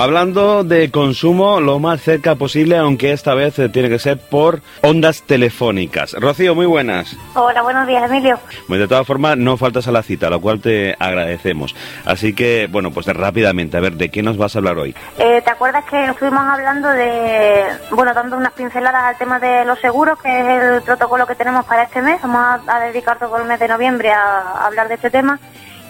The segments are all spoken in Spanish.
Hablando de consumo lo más cerca posible, aunque esta vez eh, tiene que ser por ondas telefónicas. Rocío, muy buenas. Hola, buenos días, Emilio. Bueno, de todas formas, no faltas a la cita, lo cual te agradecemos. Así que, bueno, pues rápidamente, a ver, ¿de qué nos vas a hablar hoy? Eh, ¿Te acuerdas que estuvimos hablando de, bueno, dando unas pinceladas al tema de los seguros, que es el protocolo que tenemos para este mes? Vamos a, a dedicar todo el mes de noviembre a, a hablar de este tema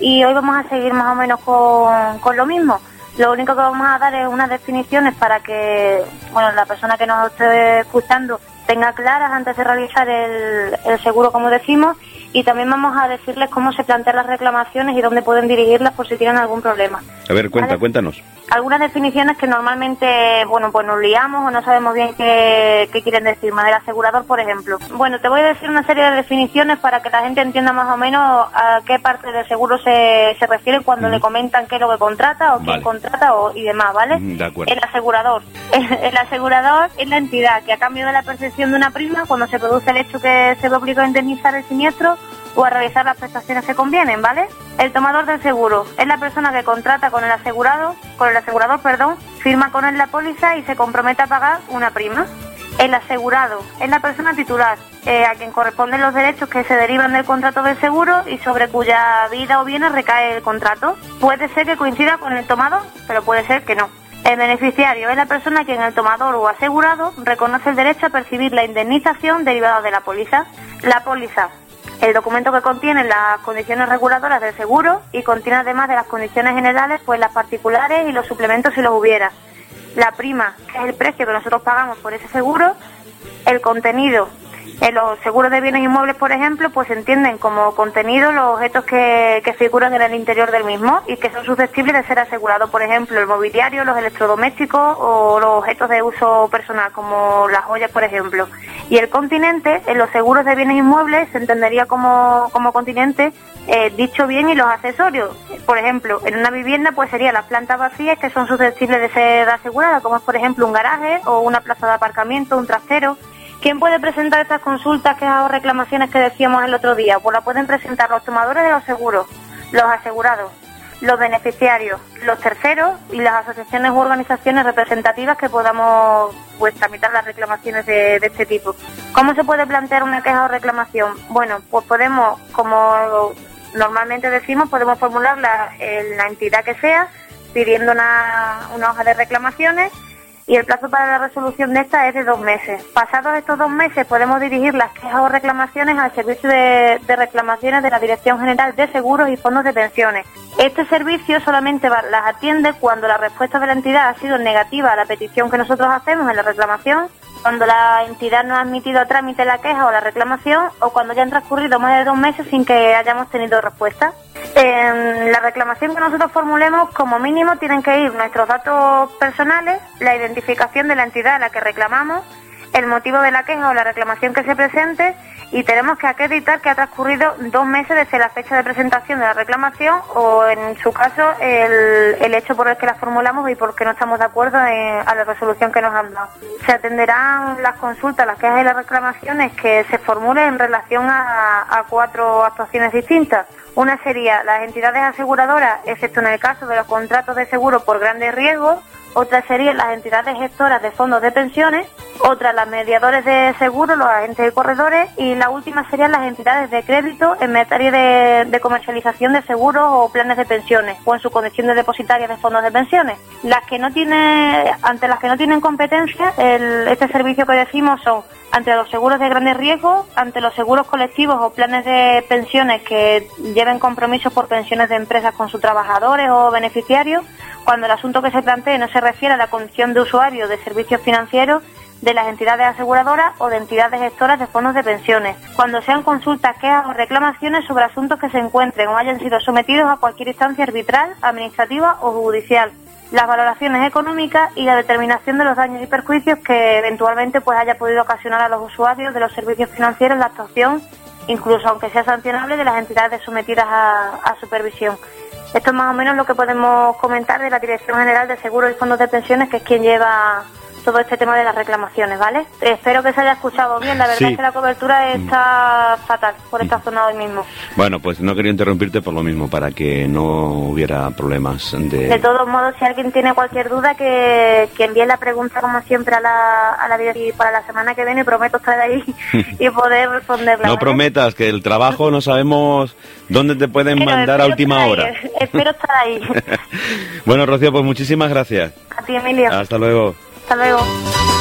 y hoy vamos a seguir más o menos con, con lo mismo. Lo único que vamos a dar es unas definiciones para que bueno, la persona que nos esté escuchando tenga claras antes de realizar el, el seguro, como decimos, y también vamos a decirles cómo se plantean las reclamaciones y dónde pueden dirigirlas por si tienen algún problema. A ver, cuenta, Vale. cuéntanos. Algunas definiciones que normalmente, bueno, pues nos liamos o no sabemos bien qué, qué quieren decir. Del asegurador, por ejemplo. Bueno, te voy a decir una serie de definiciones para que la gente entienda más o menos a qué parte del seguro se, se refiere cuando le comentan qué es lo que contrata o quién Vale. contrata o, y demás, ¿vale? De acuerdo. El asegurador. El asegurador es la entidad que a cambio de la percepción de una prima, cuando se produce el hecho que se ve obligado a indemnizar el siniestro o a realizar las prestaciones que convienen, ¿vale? El tomador del seguro es la persona que contrata con el asegurado, con el asegurador, perdón, firma con él la póliza y se compromete a pagar una prima. El asegurado es la persona titular, eh, a quien corresponden los derechos que se derivan del contrato del seguro y sobre cuya vida o bienes recae el contrato. Puede ser que coincida con el tomador, pero puede ser que no. El beneficiario es la persona a quien el tomador o asegurado reconoce el derecho a percibir la indemnización derivada de la póliza. La póliza, el documento que contiene las condiciones reguladoras del seguro y contiene además de las condiciones generales, pues las particulares y los suplementos si los hubiera. La prima, que es el precio que nosotros pagamos por ese seguro, el contenido. En los seguros de bienes inmuebles, por ejemplo, pues entienden como contenido los objetos que, que figuran en el interior del mismo y que son susceptibles de ser asegurados, por ejemplo, el mobiliario, los electrodomésticos o los objetos de uso personal, como las joyas, por ejemplo. Y el continente, en los seguros de bienes inmuebles, se entendería como, como continente eh, dicho bien y los accesorios. Por ejemplo, en una vivienda pues serían las plantas vacías que son susceptibles de ser aseguradas, como es por ejemplo un garaje o una plaza de aparcamiento, un trastero. ¿Quién puede presentar estas consultas, quejas o reclamaciones que decíamos el otro día? Pues la pueden presentar los tomadores de los seguros, los asegurados, los beneficiarios, los terceros y las asociaciones u organizaciones representativas que podamos pues tramitar las reclamaciones de, este tipo. ¿Cómo se puede plantear una queja o reclamación? Bueno, pues podemos, como normalmente decimos, podemos formularla en la entidad que sea, pidiendo una hoja de reclamaciones y el plazo para la resolución de esta es de dos meses. Pasados estos dos meses podemos dirigir las quejas o reclamaciones al servicio de, reclamaciones de la Dirección General de Seguros y Fondos de Pensiones. Este servicio solamente las atiende cuando la respuesta de la entidad ha sido negativa a la petición que nosotros hacemos en la reclamación, cuando la entidad no ha admitido a trámite la queja o la reclamación o cuando ya han transcurrido más de dos meses sin que hayamos tenido respuesta. En la reclamación que nosotros formulemos, como mínimo, tienen que ir nuestros datos personales, la identificación de la entidad a la que reclamamos, el motivo de la queja o la reclamación que se presente y tenemos que acreditar que ha transcurrido dos meses desde la fecha de presentación de la reclamación o, en su caso, el, el hecho por el que la formulamos y por qué no estamos de acuerdo en- a la resolución que nos han dado. Se atenderán las consultas, las quejas y las reclamaciones que se formulen en relación a, a cuatro actuaciones distintas. Una sería las entidades aseguradoras, excepto en el caso de los contratos de seguro por grandes riesgos. Otra serían las entidades gestoras de fondos de pensiones. Otra, las mediadores de seguros, los agentes de corredores. Y la última serían las entidades de crédito en materia de, comercialización de seguros o planes de pensiones o en su condición de depositarias de fondos de pensiones. Las que no tiene, ante las que no tienen competencia, este servicio que decimos son ante los seguros de grandes riesgos, ante los seguros colectivos o planes de pensiones que lleven compromisos por pensiones de empresas con sus trabajadores o beneficiarios, cuando el asunto que se plantee no se refiere a la condición de usuario de servicios financieros de las entidades aseguradoras o de entidades gestoras de fondos de pensiones, cuando sean consultas, quejas o reclamaciones sobre asuntos que se encuentren o hayan sido sometidos a cualquier instancia arbitral, administrativa o judicial, las valoraciones económicas y la determinación de los daños y perjuicios que eventualmente pues haya podido ocasionar a los usuarios de los servicios financieros la actuación, incluso aunque sea sancionable, de las entidades sometidas a, a supervisión. Esto es más o menos lo que podemos comentar de la Dirección General de Seguros y Fondos de Pensiones, que es quien lleva todo este tema de las reclamaciones, ¿vale? Espero que se haya escuchado bien, la verdad es que la cobertura está fatal por esta zona hoy mismo. Bueno, pues no quería interrumpirte por lo mismo, para que no hubiera problemas de... De todos modos, si alguien tiene cualquier duda, que, que envíe la pregunta como siempre a la, a la y para la semana que viene prometo estar ahí y poder responderla. No prometas, que el trabajo no sabemos dónde te pueden mandar a última hora. espero estar ahí. bueno, Rocío, pues muchísimas gracias. A ti, Emilio. Hasta luego. Hasta luego.